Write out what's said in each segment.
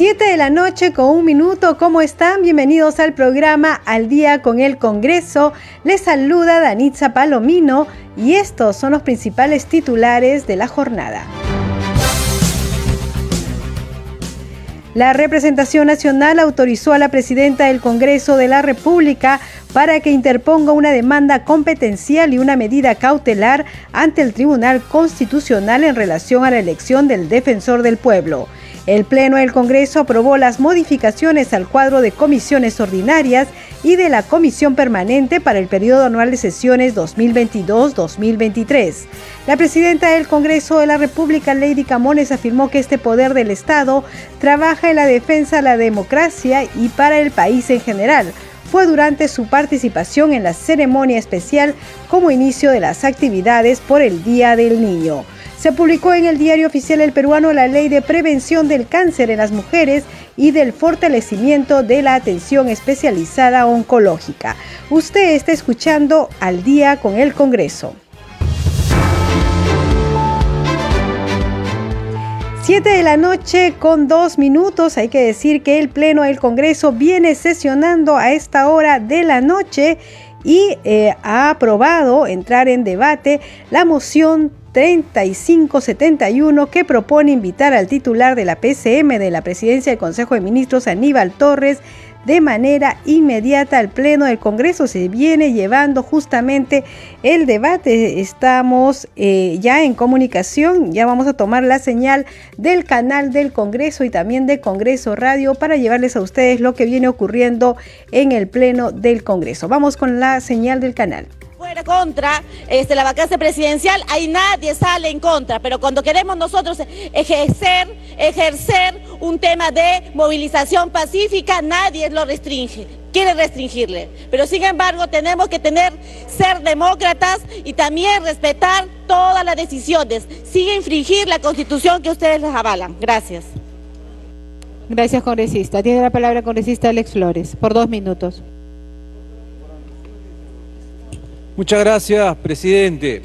Siete de la noche con un minuto, ¿cómo están? Bienvenidos al programa Al Día con el Congreso. Les saluda Danitza Palomino y estos son los principales titulares de la jornada. La representación nacional autorizó a la presidenta del Congreso de la República para que interponga una demanda competencial y una medida cautelar ante el Tribunal Constitucional en relación a la elección del defensor del pueblo. El Pleno del Congreso aprobó las modificaciones al cuadro de comisiones ordinarias y de la Comisión Permanente para el periodo anual de sesiones 2022-2023. La presidenta del Congreso de la República, Lady Camones, afirmó que este poder del Estado trabaja en la defensa de la democracia y para el país en general fue durante su participación en la ceremonia especial como inicio de las actividades por el Día del Niño se publicó en el diario oficial El Peruano la ley de prevención del cáncer en las mujeres y del fortalecimiento de la atención especializada oncológica. Usted está escuchando al día con el Congreso. Siete de la noche con dos minutos. Hay que decir que el Pleno del Congreso viene sesionando a esta hora de la noche y eh, ha aprobado entrar en debate la moción 3571 que propone invitar al titular de la PCM de la Presidencia del Consejo de Ministros, Aníbal Torres, de manera inmediata al Pleno del Congreso. Se viene llevando justamente el debate. Estamos eh, ya en comunicación, ya vamos a tomar la señal del canal del Congreso y también de Congreso Radio para llevarles a ustedes lo que viene ocurriendo en el Pleno del Congreso. Vamos con la señal del canal fuera contra este, la vacancia presidencial, ahí nadie sale en contra, pero cuando queremos nosotros ejercer, ejercer un tema de movilización pacífica, nadie lo restringe, quiere restringirle. Pero sin embargo tenemos que tener, ser demócratas y también respetar todas las decisiones, sin infringir la constitución que ustedes les avalan. Gracias. Gracias, congresista. Tiene la palabra congresista Alex Flores, por dos minutos. Muchas gracias, presidente.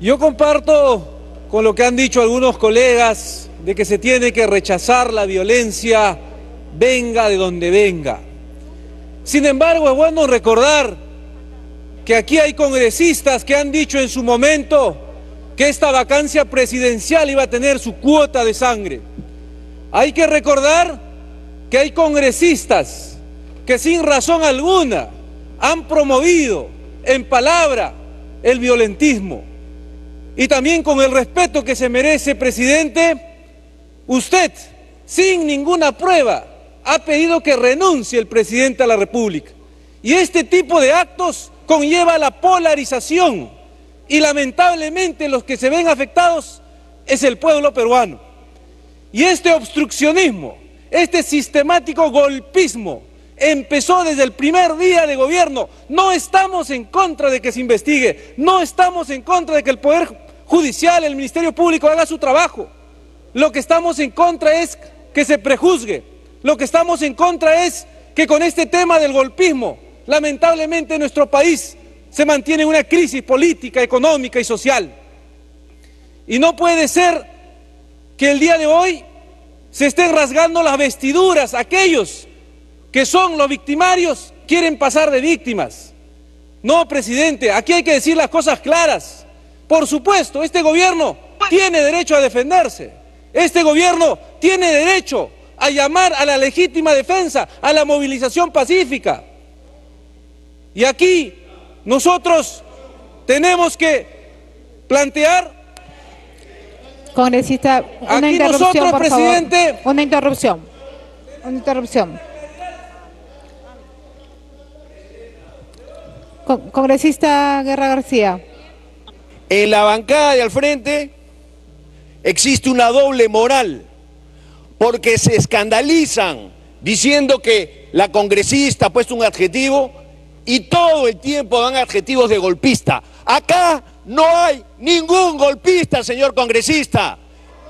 Yo comparto con lo que han dicho algunos colegas de que se tiene que rechazar la violencia, venga de donde venga. Sin embargo, es bueno recordar que aquí hay congresistas que han dicho en su momento que esta vacancia presidencial iba a tener su cuota de sangre. Hay que recordar que hay congresistas que sin razón alguna han promovido en palabra el violentismo. Y también con el respeto que se merece, presidente, usted, sin ninguna prueba, ha pedido que renuncie el presidente a la República. Y este tipo de actos conlleva la polarización. Y lamentablemente los que se ven afectados es el pueblo peruano. Y este obstruccionismo, este sistemático golpismo, empezó desde el primer día de gobierno. No estamos en contra de que se investigue, no estamos en contra de que el Poder Judicial, el Ministerio Público haga su trabajo. Lo que estamos en contra es que se prejuzgue. Lo que estamos en contra es que con este tema del golpismo, lamentablemente en nuestro país se mantiene una crisis política, económica y social. Y no puede ser que el día de hoy se estén rasgando las vestiduras aquellos que son los victimarios, quieren pasar de víctimas. No, presidente, aquí hay que decir las cosas claras. Por supuesto, este gobierno tiene derecho a defenderse. Este gobierno tiene derecho a llamar a la legítima defensa, a la movilización pacífica. Y aquí nosotros tenemos que plantear... Congresista, una aquí interrupción, nosotros, presidente... Una interrupción. Una interrupción. Congresista Guerra García. En la bancada de al frente existe una doble moral, porque se escandalizan diciendo que la congresista ha puesto un adjetivo y todo el tiempo dan adjetivos de golpista. Acá no hay ningún golpista, señor congresista.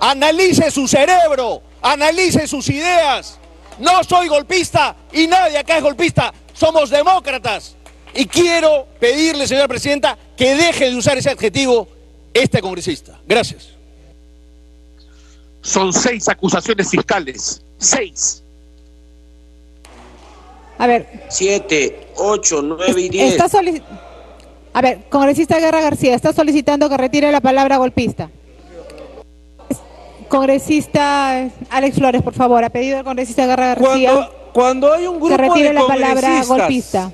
Analice su cerebro, analice sus ideas. No soy golpista y nadie acá es golpista. Somos demócratas. Y quiero pedirle, señora presidenta, que deje de usar ese adjetivo este congresista. Gracias. Son seis acusaciones fiscales. Seis. A ver. Siete, ocho, nueve y diez. Está a ver, congresista Guerra García, está solicitando que retire la palabra golpista. Congresista Alex Flores, por favor, ha pedido el congresista Guerra García. Cuando, cuando hay un grupo que retire de la palabra golpista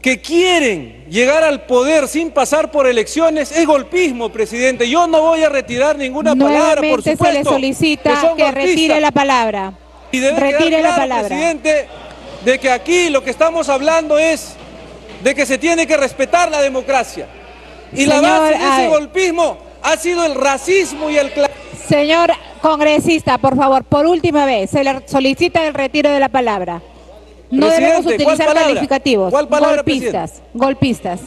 que quieren llegar al poder sin pasar por elecciones es golpismo, presidente. Yo no voy a retirar ninguna palabra, por supuesto. se le solicita que, retire la palabra. Y debe retire la palabra. presidente, de que aquí lo que estamos hablando es de que se tiene que respetar la democracia. Y la base de ese golpismo ha sido el racismo y el Señor congresista, por favor, por última vez, se le solicita el retiro de la palabra. No debemos utilizar calificativos. ¿Cuál palabra, golpistas, golpistas.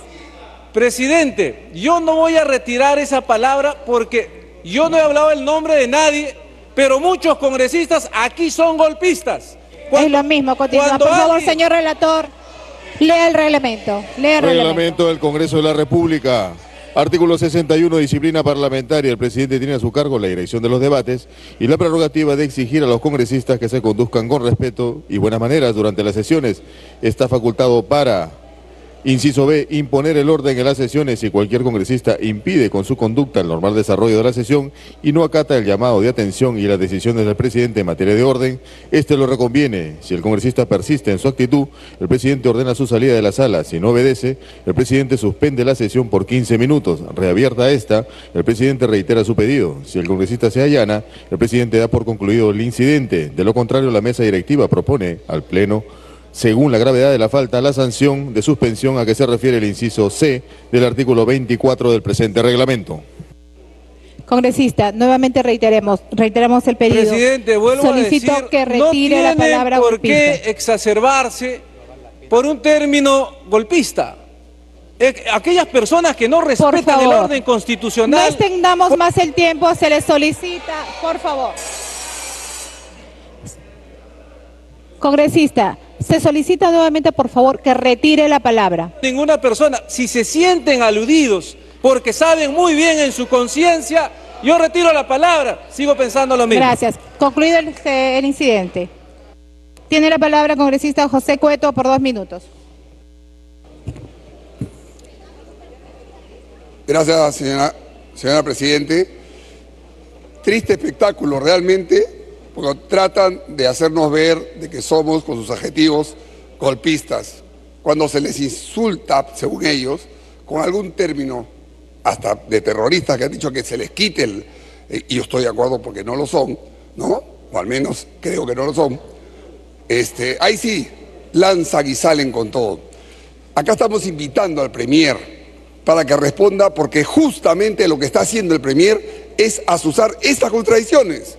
Presidente, yo no voy a retirar esa palabra porque yo no he hablado el nombre de nadie, pero muchos congresistas aquí son golpistas. es lo mismo, continúa. Por favor, señor relator, lea el reglamento. Lea el reglamento. reglamento del Congreso de la República. Artículo 61, disciplina parlamentaria. El presidente tiene a su cargo la dirección de los debates y la prerrogativa de exigir a los congresistas que se conduzcan con respeto y buenas maneras durante las sesiones. Está facultado para Inciso B, imponer el orden en las sesiones si cualquier congresista impide con su conducta el normal desarrollo de la sesión y no acata el llamado de atención y las decisiones del presidente en materia de orden, este lo reconviene. Si el congresista persiste en su actitud, el presidente ordena su salida de la sala. Si no obedece, el presidente suspende la sesión por 15 minutos. Reabierta esta, el presidente reitera su pedido. Si el congresista se allana, el presidente da por concluido el incidente. De lo contrario, la mesa directiva propone al Pleno según la gravedad de la falta, la sanción de suspensión a que se refiere el inciso C del artículo 24 del presente reglamento. Congresista, nuevamente reiteremos, reiteramos el pedido. Presidente, vuelvo Solicito a decir, que retire no la palabra por qué exacerbarse por un término golpista. Eh, aquellas personas que no respetan el orden constitucional. No extendamos más el tiempo, se les solicita, por favor. Congresista, se solicita nuevamente, por favor, que retire la palabra. Ninguna persona, si se sienten aludidos porque saben muy bien en su conciencia, yo retiro la palabra, sigo pensando lo mismo. Gracias. Concluido el, el incidente. Tiene la palabra congresista José Cueto por dos minutos. Gracias, señora, señora Presidente. Triste espectáculo, realmente porque tratan de hacernos ver de que somos, con sus adjetivos, golpistas. Cuando se les insulta, según ellos, con algún término, hasta de terroristas que han dicho que se les quite el... Eh, y yo estoy de acuerdo porque no lo son, ¿no? O al menos creo que no lo son. Este, ahí sí, lanzan y salen con todo. Acá estamos invitando al Premier para que responda porque justamente lo que está haciendo el Premier es asusar estas contradicciones.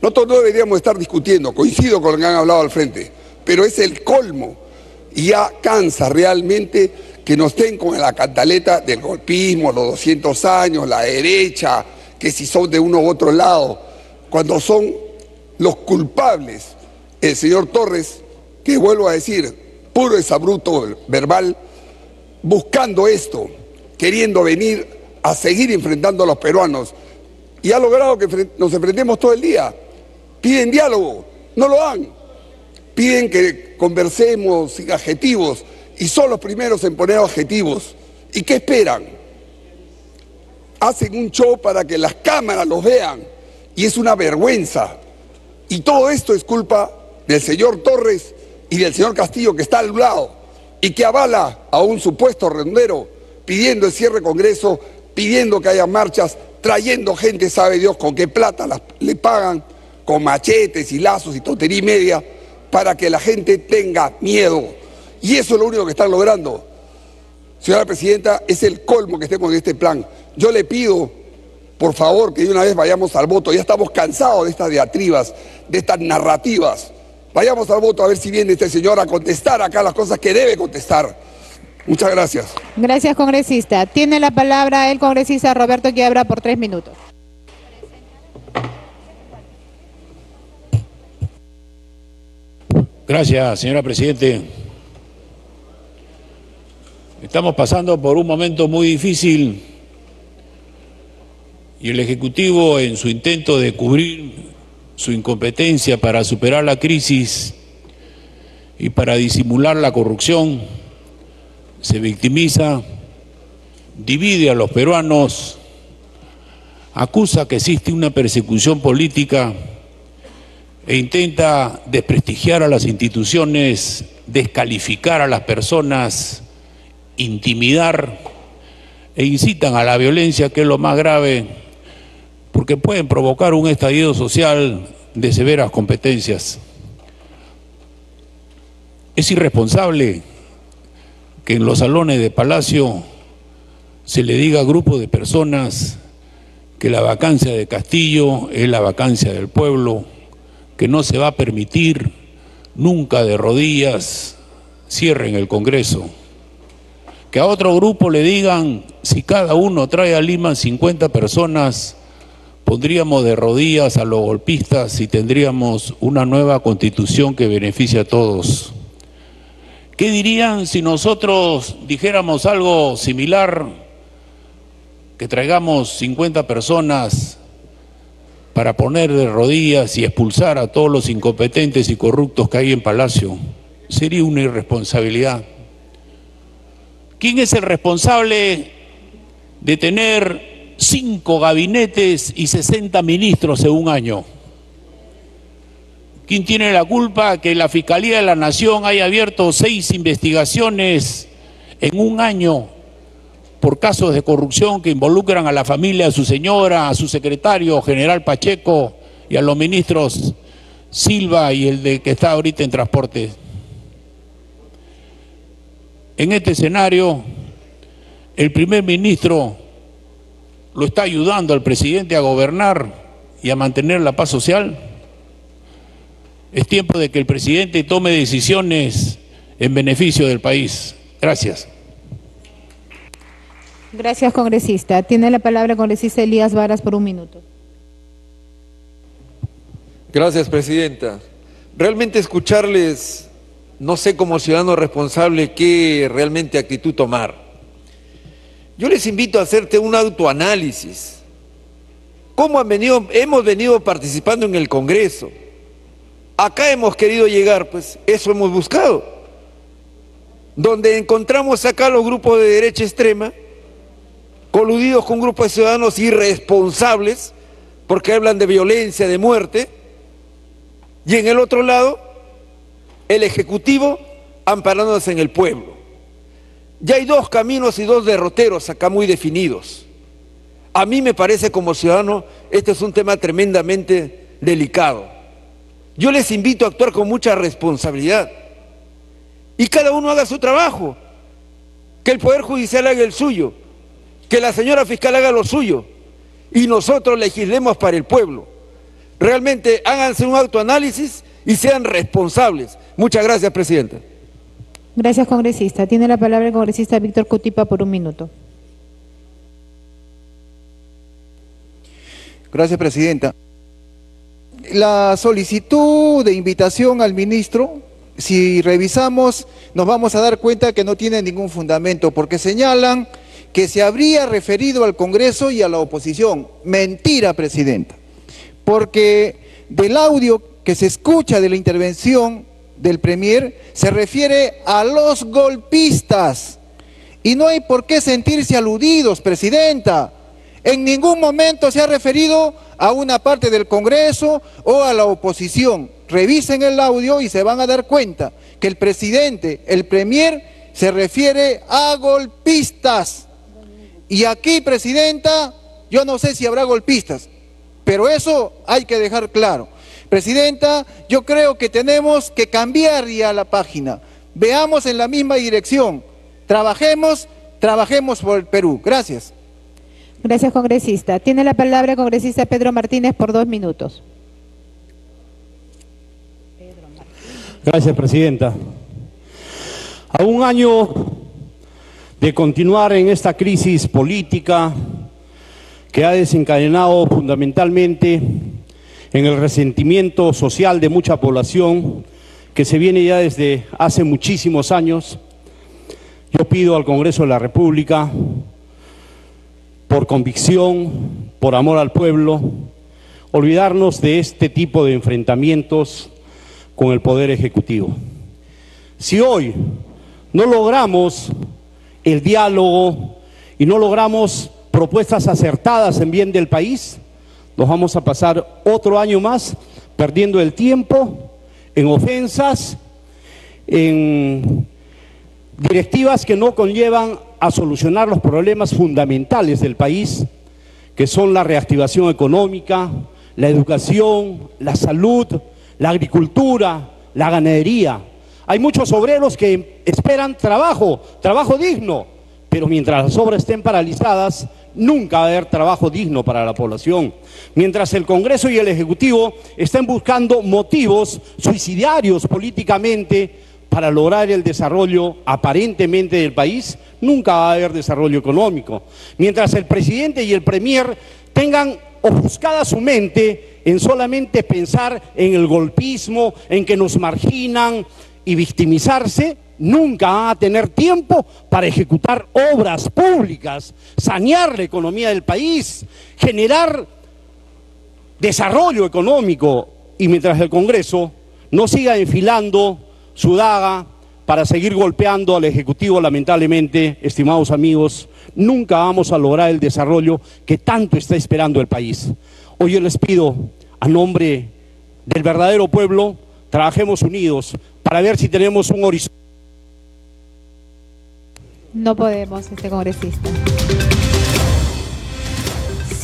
Nosotros no deberíamos estar discutiendo, coincido con lo que han hablado al frente, pero es el colmo y ya cansa realmente que nos estén con la cantaleta del golpismo, los 200 años, la derecha, que si son de uno u otro lado, cuando son los culpables, el señor Torres, que vuelvo a decir, puro exabruto verbal, buscando esto, queriendo venir a seguir enfrentando a los peruanos, y ha logrado que nos enfrentemos todo el día. Piden diálogo, no lo dan. Piden que conversemos sin adjetivos y son los primeros en poner adjetivos. ¿Y qué esperan? Hacen un show para que las cámaras los vean y es una vergüenza. Y todo esto es culpa del señor Torres y del señor Castillo que está al lado y que avala a un supuesto redondero pidiendo el cierre Congreso, pidiendo que haya marchas, trayendo gente, sabe Dios con qué plata le pagan con machetes y lazos y tontería y media para que la gente tenga miedo. Y eso es lo único que están logrando. Señora Presidenta, es el colmo que estemos en este plan. Yo le pido por favor, que de una vez vayamos al voto. Ya estamos cansados de estas diatribas, de estas narrativas. Vayamos al voto a ver si viene este señor a contestar acá las cosas que debe contestar. Muchas gracias. Gracias, congresista. Tiene la palabra el congresista Roberto Quiebra por tres minutos. Gracias, señora Presidente. Estamos pasando por un momento muy difícil y el Ejecutivo, en su intento de cubrir su incompetencia para superar la crisis y para disimular la corrupción, se victimiza, divide a los peruanos, acusa que existe una persecución política e intenta desprestigiar a las instituciones, descalificar a las personas, intimidar e incitan a la violencia, que es lo más grave porque pueden provocar un estallido social de severas competencias. Es irresponsable que en los salones de Palacio se le diga a grupo de personas que la vacancia de Castillo es la vacancia del pueblo, que no se va a permitir nunca de rodillas cierren el Congreso. Que a otro grupo le digan, si cada uno trae a Lima 50 personas, pondríamos de rodillas a los golpistas y tendríamos una nueva constitución que beneficie a todos. ¿Qué dirían si nosotros dijéramos algo similar, que traigamos 50 personas para poner de rodillas y expulsar a todos los incompetentes y corruptos que hay en Palacio? Sería una irresponsabilidad. ¿Quién es el responsable de tener cinco gabinetes y 60 ministros en un año. ¿Quién tiene la culpa que la Fiscalía de la Nación haya abierto seis investigaciones en un año por casos de corrupción que involucran a la familia de su señora, a su secretario general Pacheco y a los ministros Silva y el de que está ahorita en transporte? En este escenario, el primer ministro lo está ayudando al presidente a gobernar y a mantener la paz social. Es tiempo de que el presidente tome decisiones en beneficio del país. Gracias. Gracias, congresista. Tiene la palabra el congresista Elías Varas por un minuto. Gracias, presidenta. Realmente escucharles, no sé como ciudadano responsable qué realmente actitud tomar. Yo les invito a hacerte un autoanálisis. ¿Cómo han venido, hemos venido participando en el Congreso? Acá hemos querido llegar, pues eso hemos buscado. Donde encontramos acá los grupos de derecha extrema, coludidos con grupos de ciudadanos irresponsables, porque hablan de violencia, de muerte, y en el otro lado, el Ejecutivo amparándose en el pueblo. Ya hay dos caminos y dos derroteros acá muy definidos. A mí me parece como ciudadano, este es un tema tremendamente delicado. Yo les invito a actuar con mucha responsabilidad. Y cada uno haga su trabajo. Que el Poder Judicial haga el suyo. Que la señora fiscal haga lo suyo. Y nosotros legislemos para el pueblo. Realmente háganse un autoanálisis y sean responsables. Muchas gracias, Presidenta. Gracias, congresista. Tiene la palabra el congresista Víctor Cutipa por un minuto. Gracias, presidenta. La solicitud de invitación al ministro, si revisamos, nos vamos a dar cuenta que no tiene ningún fundamento, porque señalan que se habría referido al Congreso y a la oposición. Mentira, presidenta. Porque del audio que se escucha de la intervención del Premier se refiere a los golpistas. Y no hay por qué sentirse aludidos, Presidenta. En ningún momento se ha referido a una parte del Congreso o a la oposición. Revisen el audio y se van a dar cuenta que el presidente, el Premier, se refiere a golpistas. Y aquí, Presidenta, yo no sé si habrá golpistas, pero eso hay que dejar claro. Presidenta, yo creo que tenemos que cambiar ya la página. Veamos en la misma dirección. Trabajemos, trabajemos por el Perú. Gracias. Gracias, congresista. Tiene la palabra el congresista Pedro Martínez por dos minutos. Gracias, presidenta. A un año de continuar en esta crisis política que ha desencadenado fundamentalmente en el resentimiento social de mucha población que se viene ya desde hace muchísimos años, yo pido al Congreso de la República, por convicción, por amor al pueblo, olvidarnos de este tipo de enfrentamientos con el Poder Ejecutivo. Si hoy no logramos el diálogo y no logramos propuestas acertadas en bien del país, nos vamos a pasar otro año más perdiendo el tiempo en ofensas, en directivas que no conllevan a solucionar los problemas fundamentales del país, que son la reactivación económica, la educación, la salud, la agricultura, la ganadería. Hay muchos obreros que esperan trabajo, trabajo digno, pero mientras las obras estén paralizadas, nunca va a haber trabajo digno para la población. Mientras el Congreso y el Ejecutivo estén buscando motivos suicidiarios políticamente para lograr el desarrollo aparentemente del país, nunca va a haber desarrollo económico. Mientras el presidente y el premier tengan ofuscada su mente en solamente pensar en el golpismo, en que nos marginan y victimizarse, nunca van a tener tiempo para ejecutar obras públicas, sanear la economía del país, generar desarrollo económico. Y mientras el Congreso no siga enfilando su daga para seguir golpeando al Ejecutivo, lamentablemente, estimados amigos, nunca vamos a lograr el desarrollo que tanto está esperando el país. Hoy yo les pido, a nombre del verdadero pueblo, trabajemos unidos para ver si tenemos un horizonte. No podemos, este congresista.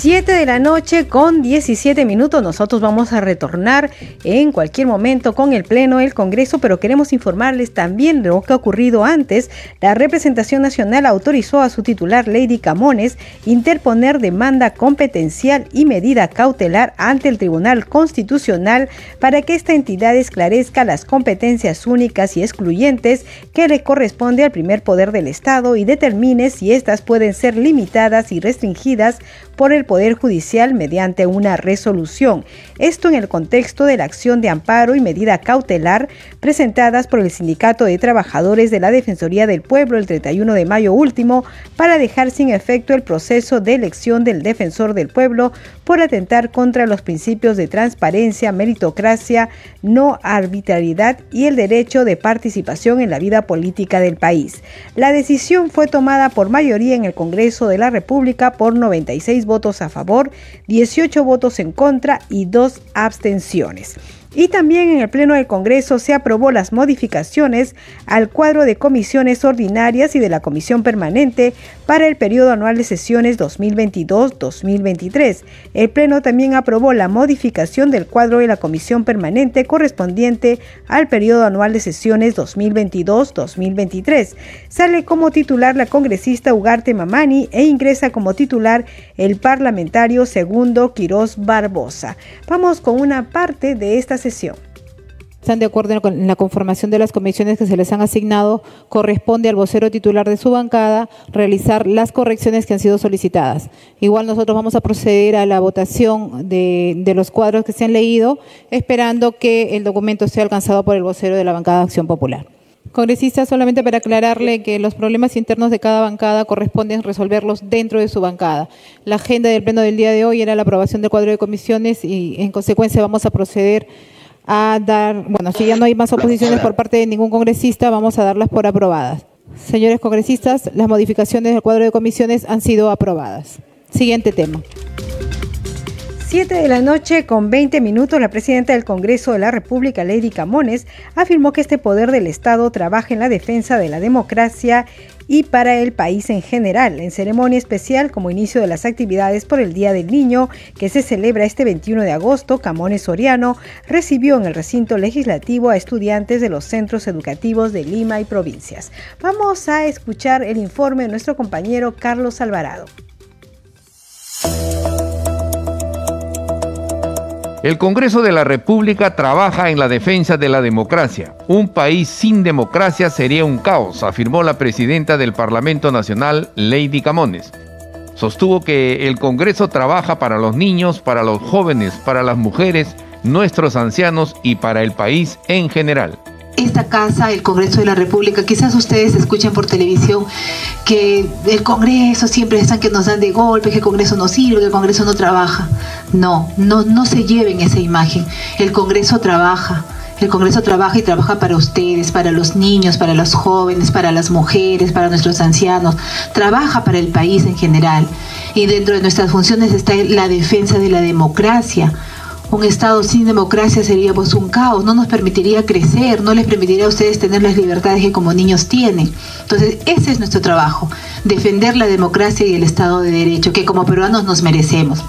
7 de la noche con 17 minutos. Nosotros vamos a retornar en cualquier momento con el Pleno del Congreso, pero queremos informarles también de lo que ha ocurrido antes. La representación nacional autorizó a su titular, Lady Camones, interponer demanda competencial y medida cautelar ante el Tribunal Constitucional para que esta entidad esclarezca las competencias únicas y excluyentes que le corresponde al primer poder del Estado y determine si éstas pueden ser limitadas y restringidas por el Poder Judicial mediante una resolución. Esto en el contexto de la acción de amparo y medida cautelar presentadas por el Sindicato de Trabajadores de la Defensoría del Pueblo el 31 de mayo último para dejar sin efecto el proceso de elección del defensor del pueblo por atentar contra los principios de transparencia, meritocracia, no arbitrariedad y el derecho de participación en la vida política del país. La decisión fue tomada por mayoría en el Congreso de la República por 96 votos a favor, 18 votos en contra y 2 abstenciones. Y también en el Pleno del Congreso se aprobó las modificaciones al cuadro de comisiones ordinarias y de la Comisión Permanente para el periodo anual de sesiones 2022-2023. El Pleno también aprobó la modificación del cuadro de la Comisión Permanente correspondiente al periodo anual de sesiones 2022-2023. Sale como titular la congresista Ugarte Mamani e ingresa como titular el parlamentario segundo Quirós Barbosa. Vamos con una parte de esta están de acuerdo en la conformación de las comisiones que se les han asignado, corresponde al vocero titular de su bancada realizar las correcciones que han sido solicitadas. Igual nosotros vamos a proceder a la votación de, de los cuadros que se han leído, esperando que el documento sea alcanzado por el vocero de la bancada de Acción Popular. Congresista, solamente para aclararle que los problemas internos de cada bancada corresponden resolverlos dentro de su bancada. La agenda del pleno del día de hoy era la aprobación del cuadro de comisiones y en consecuencia vamos a proceder a dar, bueno, si ya no hay más oposiciones por parte de ningún congresista, vamos a darlas por aprobadas. Señores congresistas, las modificaciones del cuadro de comisiones han sido aprobadas. Siguiente tema. 7 de la noche con 20 minutos, la presidenta del Congreso de la República, Lady Camones, afirmó que este poder del Estado trabaja en la defensa de la democracia y para el país en general. En ceremonia especial como inicio de las actividades por el Día del Niño, que se celebra este 21 de agosto, Camones Soriano recibió en el recinto legislativo a estudiantes de los centros educativos de Lima y provincias. Vamos a escuchar el informe de nuestro compañero Carlos Alvarado. El Congreso de la República trabaja en la defensa de la democracia. Un país sin democracia sería un caos, afirmó la presidenta del Parlamento Nacional, Lady Camones. Sostuvo que el Congreso trabaja para los niños, para los jóvenes, para las mujeres, nuestros ancianos y para el país en general esta casa, el Congreso de la República, quizás ustedes escuchen por televisión que el Congreso siempre están que nos dan de golpe, que el Congreso no sirve, que el Congreso no trabaja. No, no, no se lleven esa imagen. El Congreso trabaja. El Congreso trabaja y trabaja para ustedes, para los niños, para los jóvenes, para las mujeres, para nuestros ancianos. Trabaja para el país en general. Y dentro de nuestras funciones está la defensa de la democracia un Estado sin democracia sería pues un caos, no nos permitiría crecer, no les permitiría a ustedes tener las libertades que como niños tienen. Entonces, ese es nuestro trabajo, defender la democracia y el Estado de Derecho, que como peruanos nos merecemos.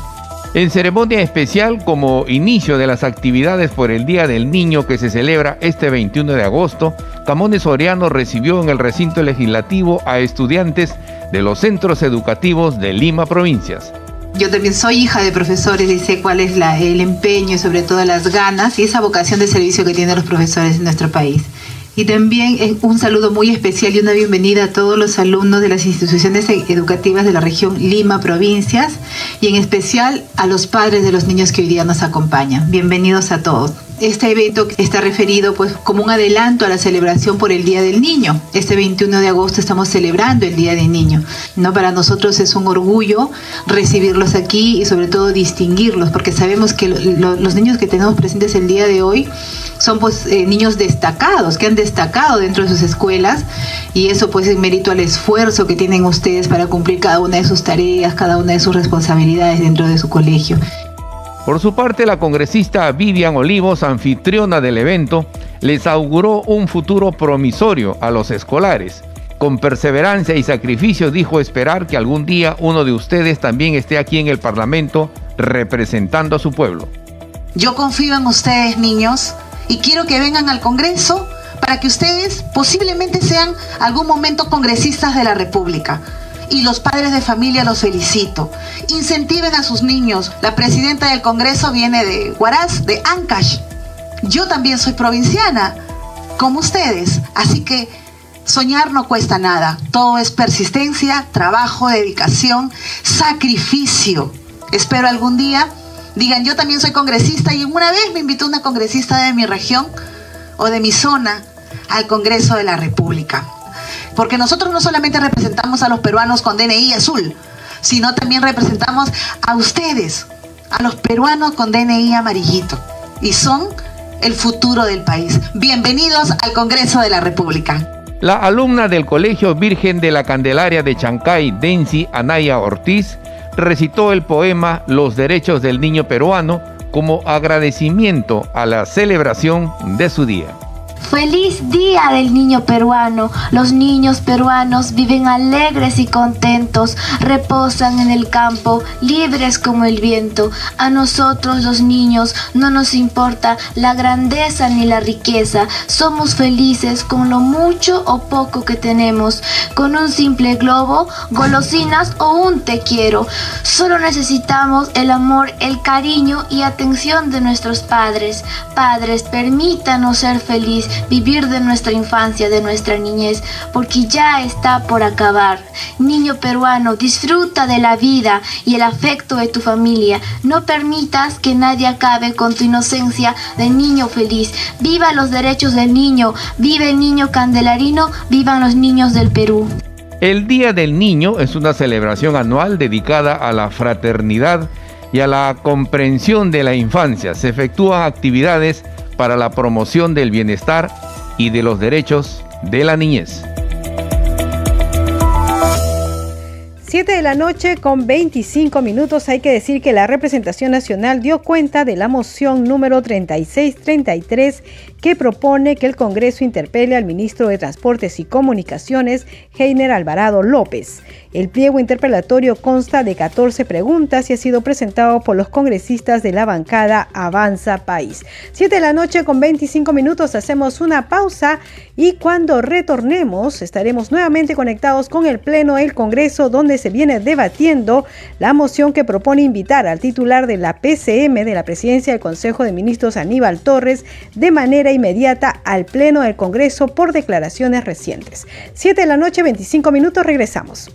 En ceremonia especial como inicio de las actividades por el Día del Niño que se celebra este 21 de agosto, Camones Soriano recibió en el recinto legislativo a estudiantes de los centros educativos de Lima Provincias. Yo también soy hija de profesores y sé cuál es el empeño y sobre todo las ganas y esa vocación de servicio que tienen los profesores en nuestro país. Y también un saludo muy especial y una bienvenida a todos los alumnos de las instituciones educativas de la región Lima, provincias, y en especial a los padres de los niños que hoy día nos acompañan. Bienvenidos a todos. Este evento está referido pues como un adelanto a la celebración por el Día del Niño. Este 21 de agosto estamos celebrando el Día del Niño. ¿no? Para nosotros es un orgullo recibirlos aquí y sobre todo distinguirlos porque sabemos que los niños que tenemos presentes el día de hoy son pues eh, niños destacados, que han destacado dentro de sus escuelas y eso pues es mérito al esfuerzo que tienen ustedes para cumplir cada una de sus tareas, cada una de sus responsabilidades dentro de su colegio. Por su parte, la congresista Vivian Olivos, anfitriona del evento, les auguró un futuro promisorio a los escolares. Con perseverancia y sacrificio dijo esperar que algún día uno de ustedes también esté aquí en el Parlamento representando a su pueblo. Yo confío en ustedes, niños, y quiero que vengan al Congreso para que ustedes posiblemente sean algún momento congresistas de la República y los padres de familia los felicito. Incentiven a sus niños. La presidenta del Congreso viene de Huaraz, de Ancash. Yo también soy provinciana, como ustedes. Así que soñar no cuesta nada. Todo es persistencia, trabajo, dedicación, sacrificio. Espero algún día digan, yo también soy congresista y una vez me invitó una congresista de mi región o de mi zona al Congreso de la República. Porque nosotros no solamente representamos a los peruanos con DNI azul, sino también representamos a ustedes, a los peruanos con DNI amarillito. Y son el futuro del país. Bienvenidos al Congreso de la República. La alumna del Colegio Virgen de la Candelaria de Chancay, Densi Anaya Ortiz, recitó el poema Los Derechos del Niño Peruano como agradecimiento a la celebración de su día. Feliz Día del Niño Peruano. Los niños peruanos viven alegres y contentos, reposan en el campo, libres como el viento. A nosotros los niños no nos importa la grandeza ni la riqueza. Somos felices con lo mucho o poco que tenemos, con un simple globo, golosinas o un te quiero. Solo necesitamos el amor, el cariño y atención de nuestros padres. Padres, permítanos ser felices vivir de nuestra infancia, de nuestra niñez, porque ya está por acabar. Niño peruano, disfruta de la vida y el afecto de tu familia. No permitas que nadie acabe con tu inocencia de niño feliz. Viva los derechos del niño, vive el niño candelarino, vivan los niños del Perú. El Día del Niño es una celebración anual dedicada a la fraternidad y a la comprensión de la infancia. Se efectúan actividades para la promoción del bienestar y de los derechos de la niñez. 7 de la noche con 25 minutos. Hay que decir que la representación nacional dio cuenta de la moción número 3633 que propone que el Congreso interpele al ministro de Transportes y Comunicaciones, Heiner Alvarado López. El pliego interpelatorio consta de 14 preguntas y ha sido presentado por los congresistas de la bancada Avanza País. 7 de la noche con 25 minutos hacemos una pausa y cuando retornemos estaremos nuevamente conectados con el Pleno del Congreso donde se viene debatiendo la moción que propone invitar al titular de la PCM de la Presidencia del Consejo de Ministros Aníbal Torres de manera inmediata al Pleno del Congreso por declaraciones recientes. 7 de la noche, 25 minutos, regresamos.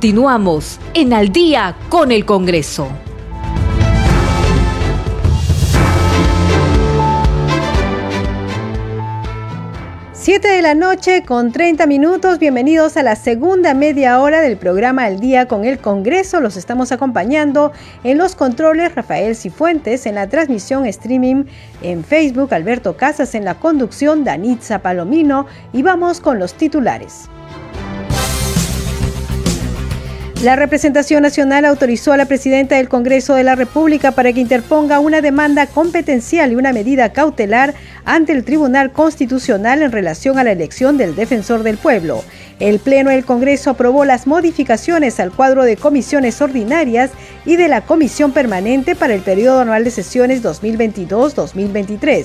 Continuamos en Al día con el Congreso. 7 de la noche con 30 minutos. Bienvenidos a la segunda media hora del programa El Día con el Congreso. Los estamos acompañando en los controles Rafael Cifuentes, en la transmisión streaming en Facebook Alberto Casas, en la conducción Danitza Palomino y vamos con los titulares. La representación nacional autorizó a la presidenta del Congreso de la República para que interponga una demanda competencial y una medida cautelar ante el Tribunal Constitucional en relación a la elección del defensor del pueblo. El Pleno del Congreso aprobó las modificaciones al cuadro de comisiones ordinarias y de la Comisión Permanente para el periodo anual de sesiones 2022-2023.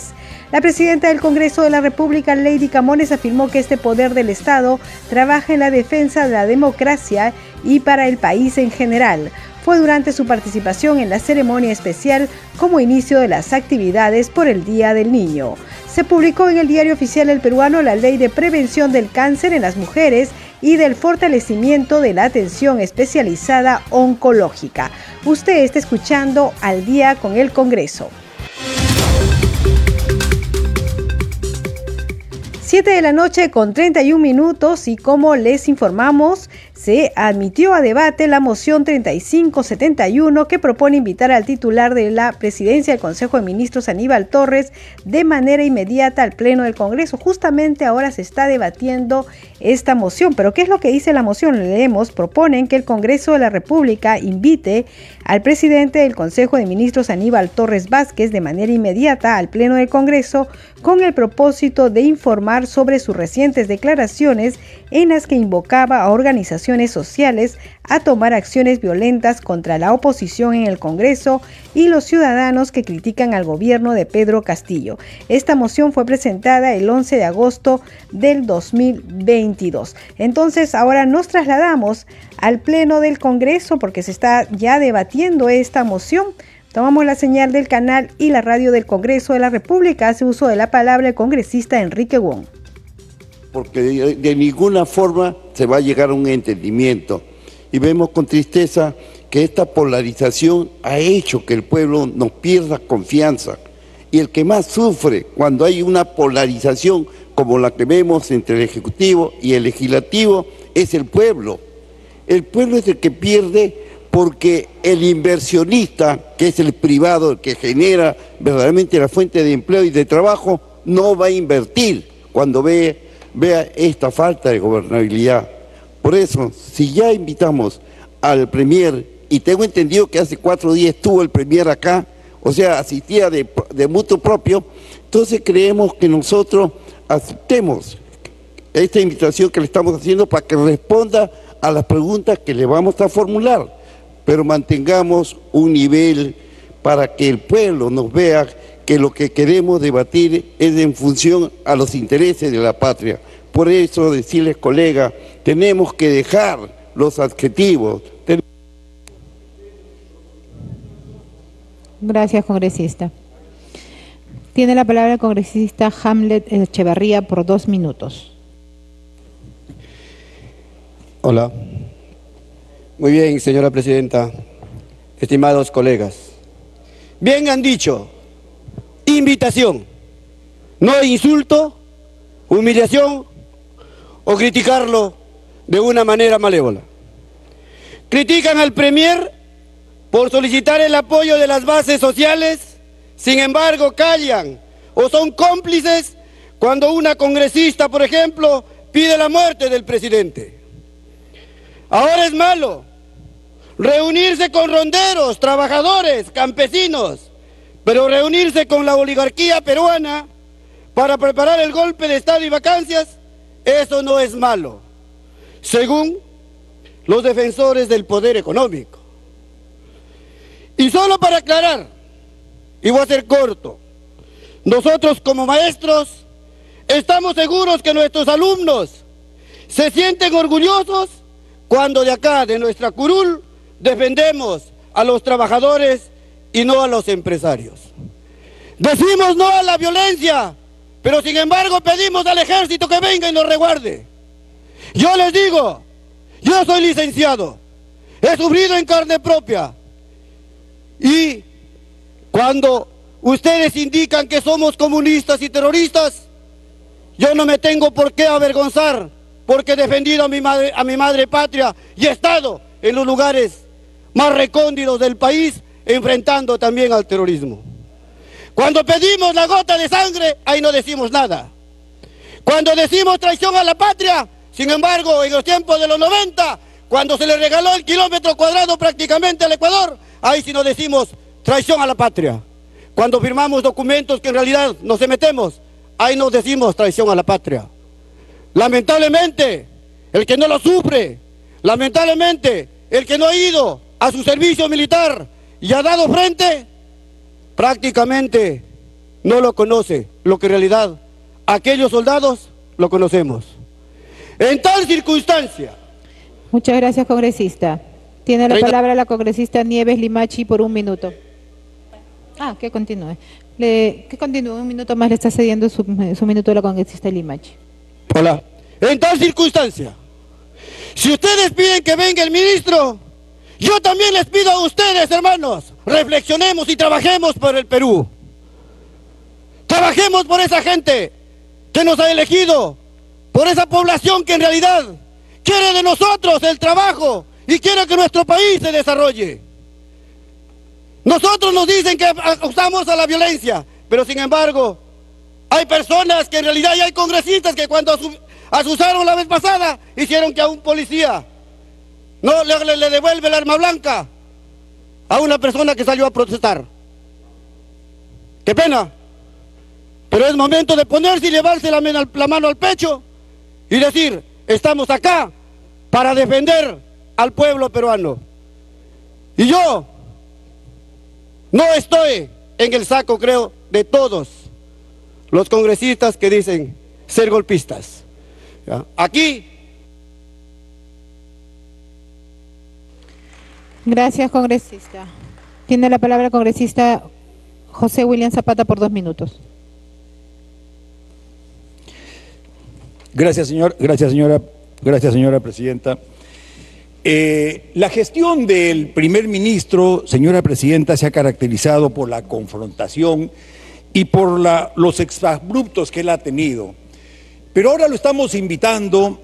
La presidenta del Congreso de la República, Lady Camones, afirmó que este poder del Estado trabaja en la defensa de la democracia y para el país en general fue durante su participación en la ceremonia especial como inicio de las actividades por el Día del Niño. Se publicó en el diario oficial El Peruano la Ley de Prevención del Cáncer en las Mujeres y del fortalecimiento de la atención especializada oncológica. Usted está escuchando al día con el Congreso. 7 de la noche con 31 minutos y como les informamos, se admitió a debate la moción 3571 que propone invitar al titular de la presidencia del Consejo de Ministros, Aníbal Torres, de manera inmediata al Pleno del Congreso. Justamente ahora se está debatiendo esta moción. Pero ¿qué es lo que dice la moción? Leemos, proponen que el Congreso de la República invite al presidente del Consejo de Ministros, Aníbal Torres Vázquez, de manera inmediata al Pleno del Congreso con el propósito de informar sobre sus recientes declaraciones en las que invocaba a organizaciones sociales a tomar acciones violentas contra la oposición en el Congreso y los ciudadanos que critican al gobierno de Pedro Castillo. Esta moción fue presentada el 11 de agosto del 2022. Entonces ahora nos trasladamos al Pleno del Congreso porque se está ya debatiendo esta moción. Tomamos la señal del canal y la radio del Congreso de la República. Hace uso de la palabra el congresista Enrique Wong. Porque de, ninguna forma se va a llegar a un entendimiento. Y vemos con tristeza que esta polarización ha hecho que el pueblo nos pierda confianza. Y el que más sufre cuando hay una polarización como la que vemos entre el Ejecutivo y el Legislativo es el pueblo. El pueblo es el que pierde porque el inversionista, que es el privado, el que genera verdaderamente la fuente de empleo y de trabajo, no va a invertir cuando ve, vea esta falta de gobernabilidad. Por eso, si ya invitamos al Premier, y tengo entendido que hace cuatro días estuvo el Premier acá, o sea, asistía de, de mutuo propio, entonces creemos que nosotros aceptemos esta invitación que le estamos haciendo para que responda a las preguntas que le vamos a formular pero mantengamos un nivel para que el pueblo nos vea que lo que queremos debatir es en función a los intereses de la patria. Por eso decirles, colega, tenemos que dejar los adjetivos. Gracias, congresista. Tiene la palabra el congresista Hamlet Echevarría por dos minutos. Hola. Muy bien, señora presidenta, estimados colegas. Bien han dicho, invitación, no insulto, humillación o criticarlo de una manera malévola. Critican al Premier por solicitar el apoyo de las bases sociales, sin embargo callan o son cómplices cuando una congresista, por ejemplo, pide la muerte del presidente. Ahora es malo reunirse con ronderos, trabajadores, campesinos, pero reunirse con la oligarquía peruana para preparar el golpe de Estado y vacancias, eso no es malo, según los defensores del poder económico. Y solo para aclarar, y voy a ser corto, nosotros como maestros estamos seguros que nuestros alumnos se sienten orgullosos cuando de acá, de nuestra curul, defendemos a los trabajadores y no a los empresarios. Decimos no a la violencia, pero sin embargo pedimos al ejército que venga y nos reguarde. Yo les digo, yo soy licenciado, he sufrido en carne propia y cuando ustedes indican que somos comunistas y terroristas, yo no me tengo por qué avergonzar porque he defendido a mi madre, a mi madre patria y he estado en los lugares más recónditos del país enfrentando también al terrorismo. Cuando pedimos la gota de sangre, ahí no decimos nada. Cuando decimos traición a la patria, sin embargo, en los tiempos de los 90, cuando se le regaló el kilómetro cuadrado prácticamente al Ecuador, ahí sí no decimos traición a la patria. Cuando firmamos documentos que en realidad nos metemos, ahí nos decimos traición a la patria. Lamentablemente, el que no lo sufre, lamentablemente, el que no ha ido a su servicio militar y ha dado frente, prácticamente no lo conoce, lo que en realidad aquellos soldados lo conocemos. En tal circunstancia. Muchas gracias, congresista. Tiene la palabra la congresista Nieves Limachi por un minuto. Ah, que continúe. Le, que continúe, un minuto más le está cediendo su, su minuto a la congresista Limachi. Hola. En tal circunstancia, si ustedes piden que venga el ministro, yo también les pido a ustedes, hermanos, reflexionemos y trabajemos por el Perú. Trabajemos por esa gente que nos ha elegido, por esa población que en realidad quiere de nosotros el trabajo y quiere que nuestro país se desarrolle. Nosotros nos dicen que usamos a la violencia, pero sin embargo hay personas que en realidad ya hay congresistas que cuando asusaron la vez pasada hicieron que a un policía no le, devuelve el arma blanca a una persona que salió a protestar. Qué pena. Pero es momento de ponerse y llevarse la mano al pecho y decir, estamos acá para defender al pueblo peruano. Y yo no estoy en el saco, creo, de todos los congresistas que dicen ser golpistas. Aquí. Gracias, congresista. Tiene la palabra el congresista José William Zapata por dos minutos. Gracias, señor. Gracias, señora. Gracias, señora presidenta. Eh, la gestión del primer ministro, señora presidenta, se ha caracterizado por la confrontación y por los exabruptos que él ha tenido. Pero ahora lo estamos invitando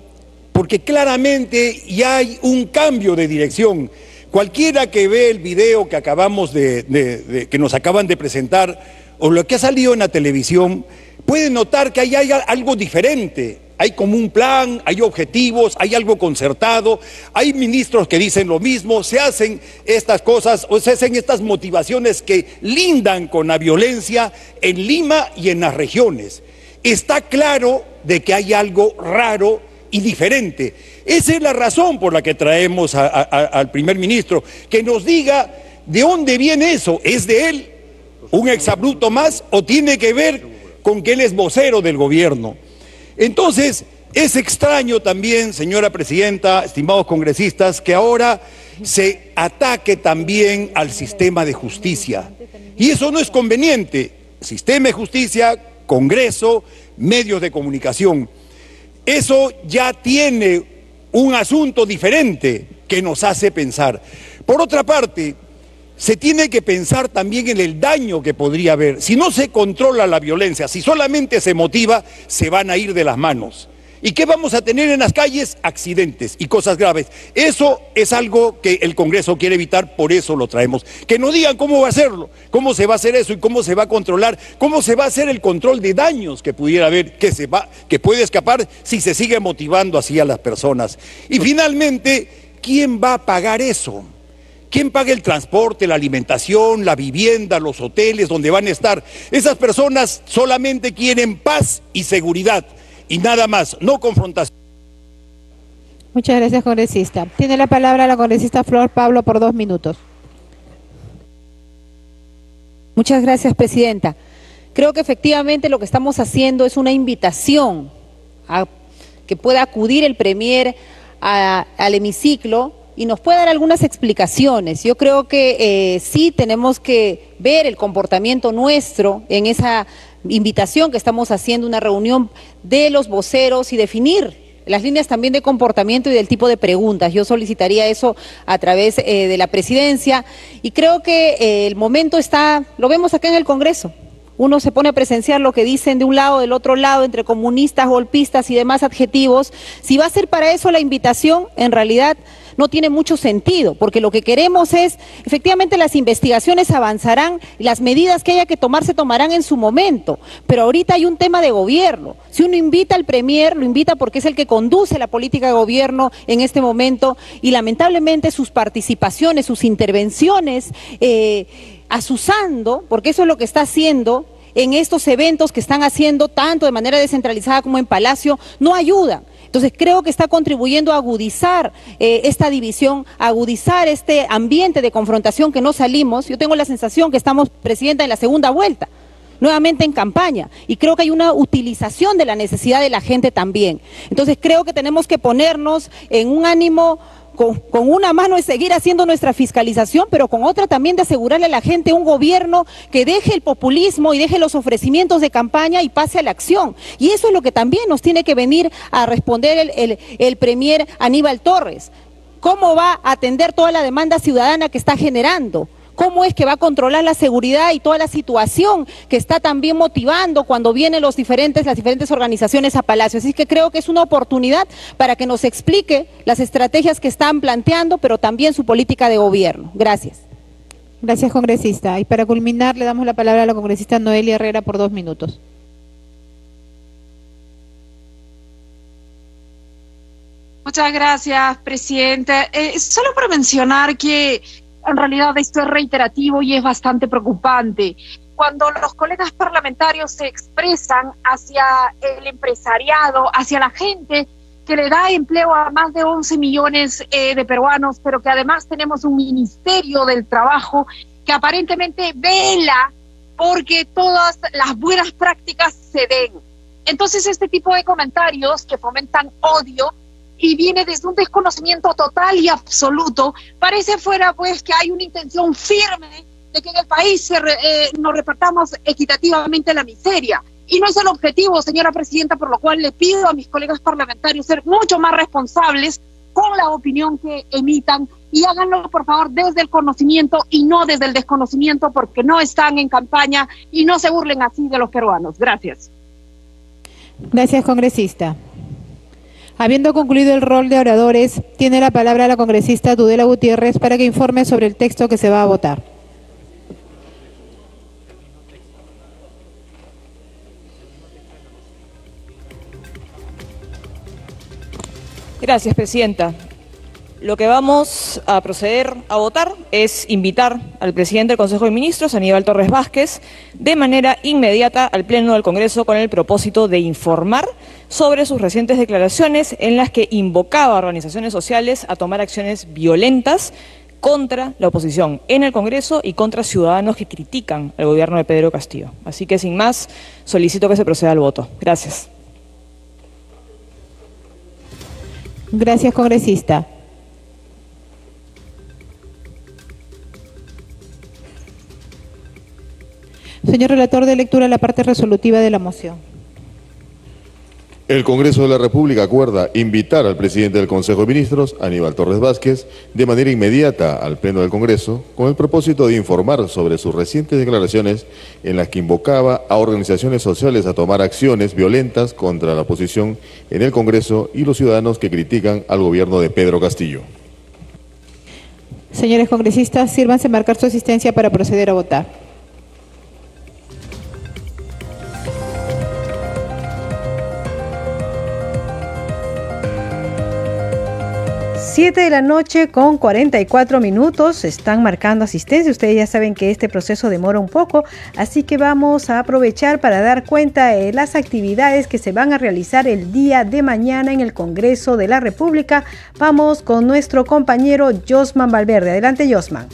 porque claramente ya hay un cambio de dirección. Cualquiera que ve el video que acabamos de, que nos acaban de presentar o lo que ha salido en la televisión puede notar que hay algo diferente hay como un plan, hay objetivos, hay algo concertado, hay ministros que dicen lo mismo, se hacen estas cosas o se hacen estas motivaciones que lindan con la violencia en Lima y en las regiones. Está claro de que hay algo raro y diferente. Esa es la razón por la que traemos al primer ministro, que nos diga de dónde viene eso. ¿Es de él un exabruto más o tiene que ver con que él es vocero del gobierno? Entonces, es extraño también, señora presidenta, estimados congresistas, que ahora se ataque también al sistema de justicia. Y eso no es conveniente. Sistema de justicia, Congreso, medios de comunicación. Eso ya tiene un asunto diferente que nos hace pensar. Por otra parte, se tiene que pensar también en el daño que podría haber. Si no se controla la violencia, si solamente se motiva, se van a ir de las manos. ¿Y qué vamos a tener en las calles? Accidentes y cosas graves. Eso es algo que el Congreso quiere evitar, por eso lo traemos. Que no digan cómo va a hacerlo, cómo se va a hacer eso y cómo se va a controlar, cómo se va a hacer el control de daños que pudiera haber, que, se va, que puede escapar si se sigue motivando así a las personas. Y finalmente, ¿quién va a pagar eso? ¿Quién paga el transporte, la alimentación, la vivienda, los hoteles donde van a estar? Esas personas solamente quieren paz y seguridad y nada más, no confrontación. Muchas gracias, congresista. Tiene la palabra la congresista Flor Pablo por dos minutos. Muchas gracias, presidenta. Creo que efectivamente lo que estamos haciendo es una invitación a que pueda acudir el Premier al hemiciclo y nos pueda dar algunas explicaciones. Yo creo que eh, sí tenemos que ver el comportamiento nuestro en esa invitación que estamos haciendo, una reunión de los voceros y definir las líneas también de comportamiento y del tipo de preguntas. Yo solicitaría eso a través eh, de la presidencia y creo que eh, el momento está, lo vemos acá en el Congreso. Uno se pone a presenciar lo que dicen de un lado, del otro lado, entre comunistas, golpistas y demás adjetivos. Si va a ser para eso la invitación, en realidad no tiene mucho sentido, porque lo que queremos es, efectivamente las investigaciones avanzarán y las medidas que haya que tomar se tomarán en su momento, pero ahorita hay un tema de gobierno. Si uno invita al Premier, lo invita porque es el que conduce la política de gobierno en este momento y lamentablemente sus participaciones, sus intervenciones, eh, asusando, porque eso es lo que está haciendo, en estos eventos que están haciendo tanto de manera descentralizada como en Palacio, no ayudan. Entonces creo que está contribuyendo a agudizar eh, esta división, a agudizar este ambiente de confrontación que no salimos. Yo tengo la sensación que estamos, Presidenta, en la segunda vuelta nuevamente en campaña. Y creo que hay una utilización de la necesidad de la gente también. Entonces creo que tenemos que ponernos en un ánimo con, una mano es seguir haciendo nuestra fiscalización, pero con otra también de asegurarle a la gente un gobierno que deje el populismo y deje los ofrecimientos de campaña y pase a la acción. Y eso es lo que también nos tiene que venir a responder el, Premier Aníbal Torres. ¿Cómo va a atender toda la demanda ciudadana que está generando? Cómo es que va a controlar la seguridad y toda la situación que está también motivando cuando vienen los diferentes, las diferentes organizaciones a Palacio. Así que creo que es una oportunidad para que nos explique las estrategias que están planteando, pero también su política de gobierno. Gracias. Gracias, congresista. Y para culminar, le damos la palabra a la congresista Noelia Herrera por dos minutos. Muchas gracias, presidente. Eh, solo para mencionar que en realidad esto es reiterativo y es bastante preocupante. Cuando los colegas parlamentarios se expresan hacia el empresariado, hacia la gente que le da empleo a más de 11 millones eh, de peruanos, pero que además tenemos un ministerio del trabajo que aparentemente vela porque todas las buenas prácticas se den. Entonces este tipo de comentarios que fomentan odio y viene desde un desconocimiento total y absoluto. Parece fuera pues que hay una intención firme de que en el país se eh, nos repartamos equitativamente la miseria. Y no es el objetivo, señora presidenta, por lo cual le pido a mis colegas parlamentarios ser mucho más responsables con la opinión que emitan y háganlo, por favor, desde el conocimiento y no desde el desconocimiento, porque no están en campaña y no se burlen así de los peruanos. Gracias. Gracias, congresista. Habiendo concluido el rol de oradores, tiene la palabra la congresista Tudela Gutiérrez para que informe sobre el texto que se va a votar. Gracias, Presidenta. Lo que vamos a proceder a votar es invitar al presidente del Consejo de Ministros, Aníbal Torres Vázquez, de manera inmediata al Pleno del Congreso con el propósito de informar sobre sus recientes declaraciones en las que invocaba a organizaciones sociales a tomar acciones violentas contra la oposición en el Congreso y contra ciudadanos que critican al gobierno de Pedro Castillo. Así que, sin más, solicito que se proceda al voto. Gracias. Gracias, congresista. Señor relator de lectura, la parte resolutiva de la moción. El Congreso de la República acuerda invitar al presidente del Consejo de Ministros, Aníbal Torres Vázquez, de manera inmediata al Pleno del Congreso, con el propósito de informar sobre sus recientes declaraciones en las que invocaba a organizaciones sociales a tomar acciones violentas contra la oposición en el Congreso y los ciudadanos que critican al gobierno de Pedro Castillo. Señores congresistas, sírvanse marcar su asistencia para proceder a votar. 7 de la noche con 44 minutos están marcando asistencia. Ustedes ya saben que este proceso demora un poco, así que vamos a aprovechar para dar cuenta de las actividades que se van a realizar el día de mañana en el Congreso de la República. Vamos con nuestro compañero Josman Valverde. Adelante, Josman.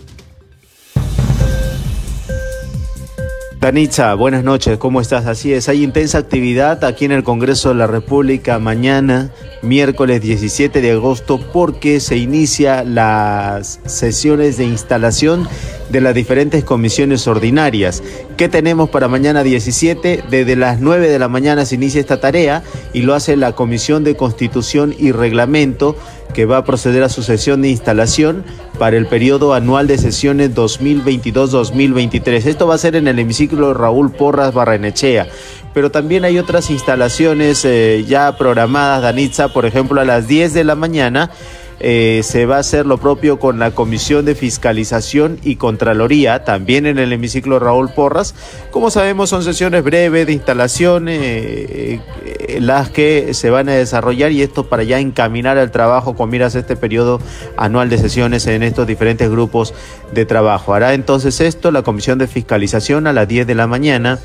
Danitza, buenas noches, ¿cómo estás? Así es, hay intensa actividad aquí en el Congreso de la República mañana, miércoles 17 de agosto, porque se inicia las sesiones de instalación de las diferentes comisiones ordinarias. ¿Qué tenemos para mañana 17? Desde las 9 de la mañana se inicia esta tarea y lo hace la Comisión de Constitución y Reglamento que va a proceder a su sesión de instalación para el periodo anual de sesiones 2022-2023. Esto va a ser en el hemiciclo Raúl Porras Barrenechea. Pero también hay otras instalaciones eh, ya programadas, Danitza, por ejemplo, a las 10 de la mañana eh, se va a hacer lo propio con la Comisión de Fiscalización y Contraloría, también en el hemiciclo Raúl Porras. Como sabemos, son sesiones breves de instalación eh, eh, las que se van a desarrollar y esto para ya encaminar el trabajo con miras a este periodo anual de sesiones en estos diferentes grupos de trabajo. Hará entonces esto la Comisión de Fiscalización a las 10 de la mañana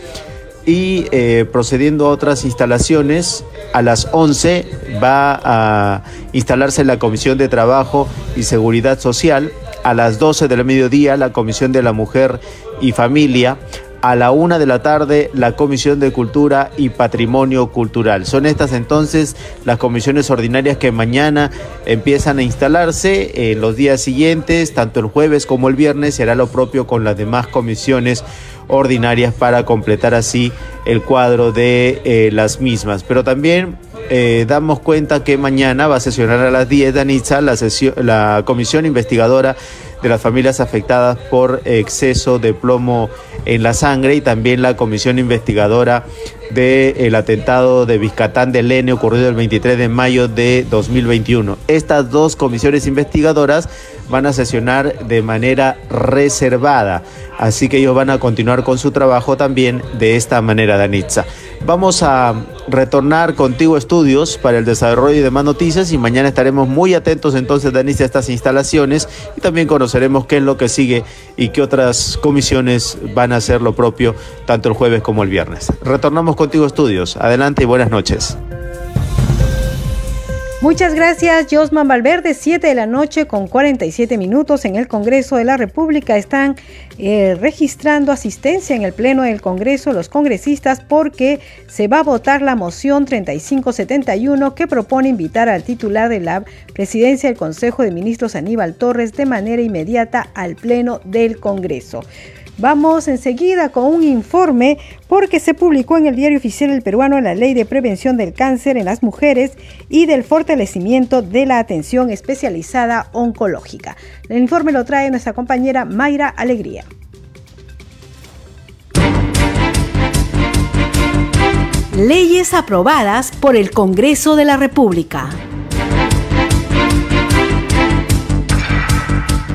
y eh, procediendo a otras instalaciones, a las 11 va a instalarse la Comisión de Trabajo y Seguridad Social, a las 12 del mediodía la Comisión de la Mujer y Familia, a la una de la tarde la Comisión de Cultura y Patrimonio Cultural. Son estas entonces las comisiones ordinarias que mañana empiezan a instalarse. En los días siguientes, tanto el jueves como el viernes, será lo propio con las demás comisiones ordinarias para completar así el cuadro de eh, las mismas. Pero también eh, damos cuenta que mañana va a sesionar a las 10 de Anitza la, la comisión investigadora de las familias afectadas por exceso de plomo en la sangre y también la comisión investigadora del atentado de Vizcatán del Lene ocurrido el 23 de mayo de 2021. Estas dos comisiones investigadoras van a sesionar de manera reservada, así que ellos van a continuar con su trabajo también de esta manera, Danitza. Vamos a retornar contigo estudios para el desarrollo de más noticias y mañana estaremos muy atentos entonces, Danitza, a estas instalaciones y también conoceremos qué es lo que sigue y qué otras comisiones van a hacer lo propio tanto el jueves como el viernes. Retornamos contigo estudios. Adelante y buenas noches. Muchas gracias, Josman Valverde. 7 de la noche con 47 minutos en el Congreso de la República. Están eh, registrando asistencia en el Pleno del Congreso los congresistas porque se va a votar la moción 3571 que propone invitar al titular de la presidencia del Consejo de Ministros Aníbal Torres de manera inmediata al Pleno del Congreso. Vamos enseguida con un informe porque se publicó en el diario oficial del peruano la ley de prevención del cáncer en las mujeres y del fortalecimiento de la atención especializada oncológica. El informe lo trae nuestra compañera Mayra Alegría. Leyes aprobadas por el Congreso de la República.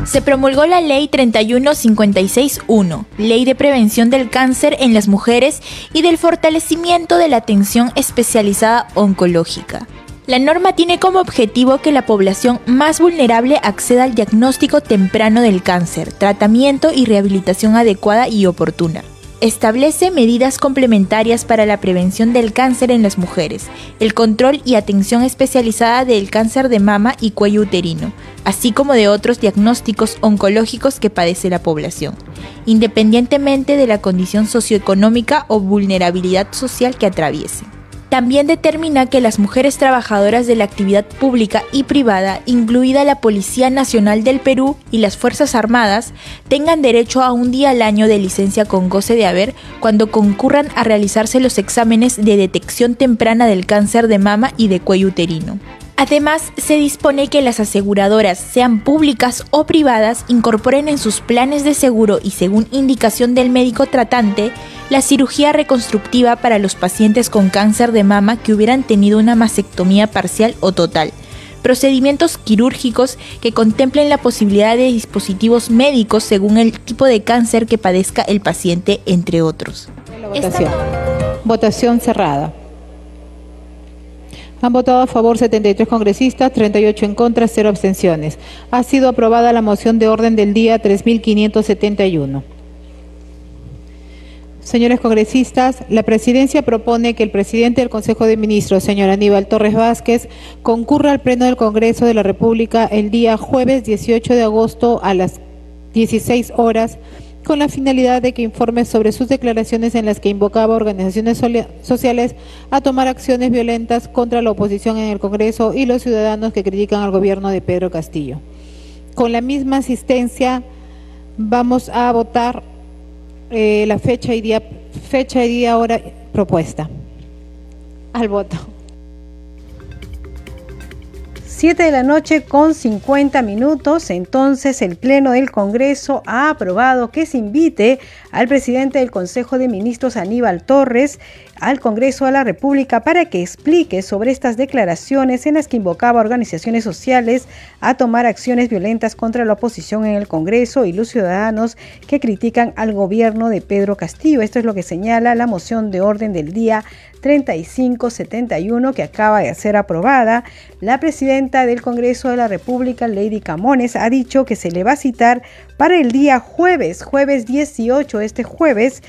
Se promulgó la Ley 31561, Ley de Prevención del Cáncer en las Mujeres y del Fortalecimiento de la Atención Especializada Oncológica. La norma tiene como objetivo que la población más vulnerable acceda al diagnóstico temprano del cáncer, tratamiento y rehabilitación adecuada y oportuna. Establece medidas complementarias para la prevención del cáncer en las mujeres, el control y atención especializada del cáncer de mama y cuello uterino, así como de otros diagnósticos oncológicos que padece la población, independientemente de la condición socioeconómica o vulnerabilidad social que atraviese. También determina que las mujeres trabajadoras de la actividad pública y privada, incluida la Policía Nacional del Perú y las Fuerzas Armadas, tengan derecho a un día al año de licencia con goce de haber cuando concurran a realizarse los exámenes de detección temprana del cáncer de mama y de cuello uterino. Además, se dispone que las aseguradoras, sean públicas o privadas, incorporen en sus planes de seguro y según indicación del médico tratante, la cirugía reconstructiva para los pacientes con cáncer de mama que hubieran tenido una mastectomía parcial o total, procedimientos quirúrgicos que contemplen la posibilidad de dispositivos médicos según el tipo de cáncer que padezca el paciente, entre otros. votación. votación cerrada. Han votado a favor 73 congresistas, 38 en contra, 0 abstenciones. Ha sido aprobada la moción de orden del día 3571. Señores congresistas, la presidencia propone que el presidente del Consejo de Ministros, señor Aníbal Torres Vázquez, concurra al Pleno del Congreso de la República el día jueves 18 de agosto a las 16 horas con la finalidad de que informe sobre sus declaraciones en las que invocaba organizaciones sociales a tomar acciones violentas contra la oposición en el Congreso y los ciudadanos que critican al gobierno de Pedro Castillo. Con la misma asistencia vamos a votar eh, la fecha y día fecha y día hora propuesta. Al voto. 7 de la noche con 50 minutos, entonces el Pleno del Congreso ha aprobado que se invite al presidente del Consejo de Ministros, Aníbal Torres, al Congreso de la República para que explique sobre estas declaraciones en las que invocaba a organizaciones sociales a tomar acciones violentas contra la oposición en el Congreso y los ciudadanos que critican al gobierno de Pedro Castillo. Esto es lo que señala la moción de orden del día 3571 que acaba de ser aprobada. La presidenta del Congreso de la República, Lady Camones, ha dicho que se le va a citar para el día jueves, jueves 18, este jueves,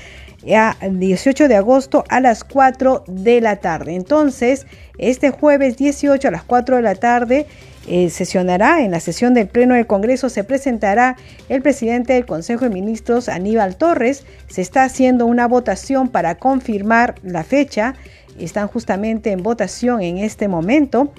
a 18 de agosto a las 4 de la tarde. Entonces, este jueves 18 a las 4 de la tarde eh, sesionará en la sesión del Pleno del Congreso, se presentará el presidente del Consejo de Ministros, Aníbal Torres. Se está haciendo una votación para confirmar la fecha. Están justamente en votación en este momento.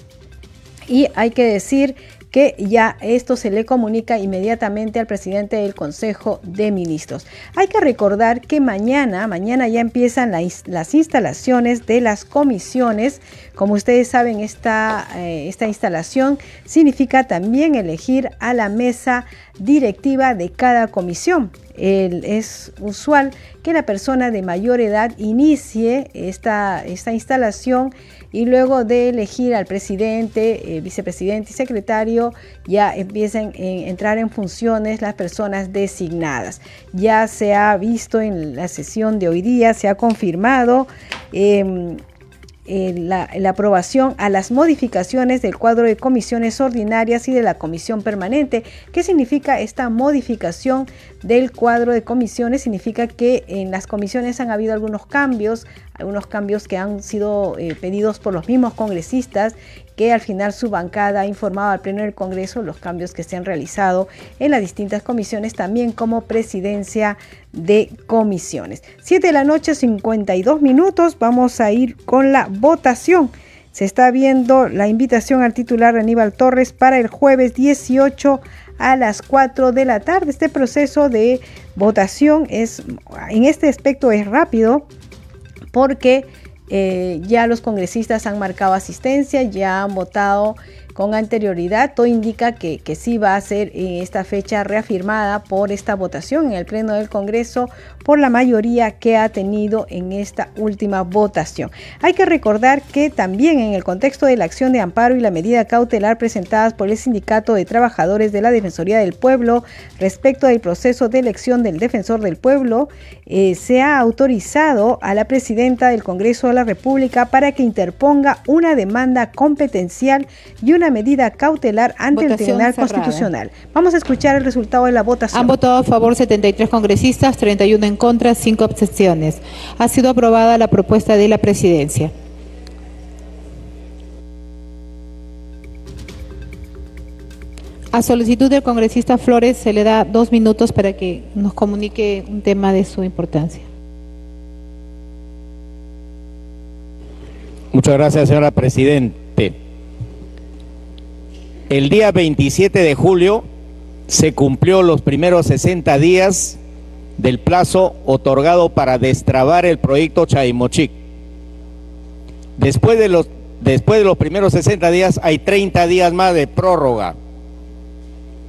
Y hay que decir que ya esto se le comunica inmediatamente al presidente del Consejo de Ministros. Hay que recordar que mañana, mañana ya empiezan las instalaciones de las comisiones. Como ustedes saben, esta, eh, esta instalación significa también elegir a la mesa directiva de cada comisión. Es usual que la persona de mayor edad inicie esta, esta instalación y luego de elegir al presidente, eh, vicepresidente y secretario, ya empiezan a entrar en funciones las personas designadas. Ya se ha visto en la sesión de hoy día, se ha confirmado. Em, eh, la, aprobación a las modificaciones del cuadro de comisiones ordinarias y de la comisión permanente. ¿Qué significa esta modificación del cuadro de comisiones? Significa que en las comisiones han habido algunos cambios, algunos cambios que han sido eh, pedidos por los mismos congresistas que al final su bancada ha informado al Pleno del Congreso los cambios que se han realizado en las distintas comisiones, también como presidencia de comisiones. 7 de la noche, 52 minutos, vamos a ir con la votación. Se está viendo la invitación al titular Aníbal Torres para el jueves 18 a las 4 de la tarde. Este proceso de votación es, en este aspecto es rápido porque eh, ya los congresistas han marcado asistencia, ya han votado con anterioridad. Todo indica que, que sí va a ser eh, esta fecha reafirmada por esta votación en el Pleno del Congreso por la mayoría que ha tenido en esta última votación. Hay que recordar que también en el contexto de la acción de amparo y la medida cautelar presentadas por el Sindicato de Trabajadores de la Defensoría del Pueblo respecto del proceso de elección del Defensor del Pueblo, eh, se ha autorizado a la presidenta del Congreso de la República para que interponga una demanda competencial y una medida cautelar ante el Tribunal Constitucional. Vamos a escuchar el resultado de la votación. Han votado a favor 73 congresistas, 31 en contra, 5 abstenciones. Ha sido aprobada la propuesta de la presidencia. A solicitud del congresista Flores se le da dos minutos para que nos comunique un tema de su importancia. Muchas gracias, señora Presidente. El día 27 de julio se cumplió los primeros 60 días del plazo otorgado para destrabar el proyecto Chaimochic. Después de los, después de los primeros 60 días hay 30 días más de prórroga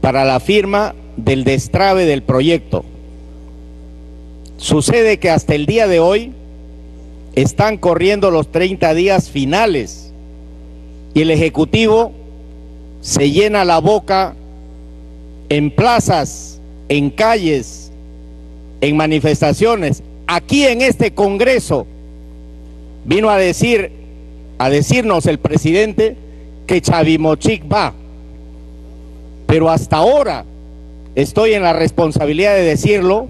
para la firma del destrabe del proyecto. Sucede que hasta el día de hoy están corriendo los 30 días finales y el Ejecutivo se llena la boca en plazas, en calles, en manifestaciones. Aquí en este Congreso vino a decir a decirnos el presidente que Chavimochic va. Pero hasta ahora estoy en la responsabilidad de decirlo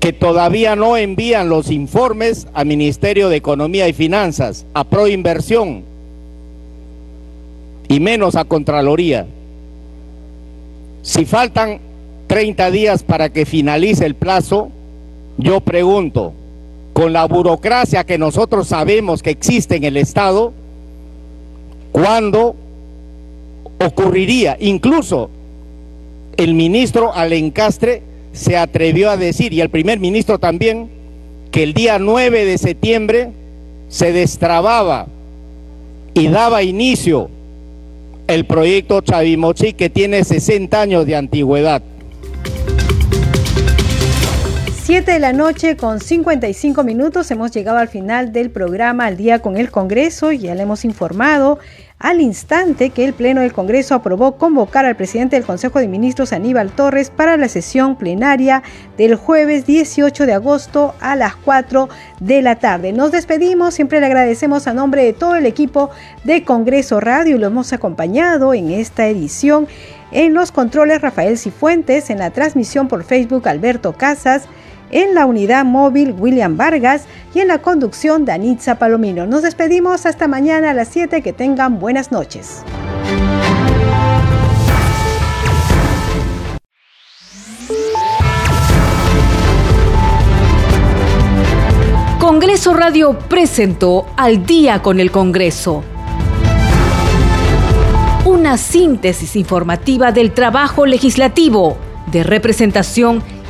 que todavía no envían los informes al Ministerio de Economía y Finanzas, a Proinversión y menos a Contraloría. Si faltan 30 días para que finalice el plazo, yo pregunto, con la burocracia que nosotros sabemos que existe en el Estado, ¿cuándo ocurriría? Incluso el ministro Alencastre se atrevió a decir, y el primer ministro también, que el día 9 de septiembre se destrababa y daba inicio el proyecto Chavimochi que tiene 60 años de antigüedad. 7 de la noche con 55 minutos hemos llegado al final del programa Al día con el Congreso. Ya le hemos informado al instante que el Pleno del Congreso aprobó convocar al presidente del Consejo de Ministros Aníbal Torres para la sesión plenaria del jueves 18 de agosto a las 4 de la tarde. Nos despedimos, siempre le agradecemos a nombre de todo el equipo de Congreso Radio y lo hemos acompañado en esta edición. En los controles Rafael Cifuentes, en la transmisión por Facebook Alberto Casas, en la unidad móvil William Vargas y en la conducción Danitza Palomino. Nos despedimos hasta mañana a las 7. Que tengan buenas noches. Congreso Radio presentó Al día con el Congreso. Una síntesis informativa del trabajo legislativo, de representación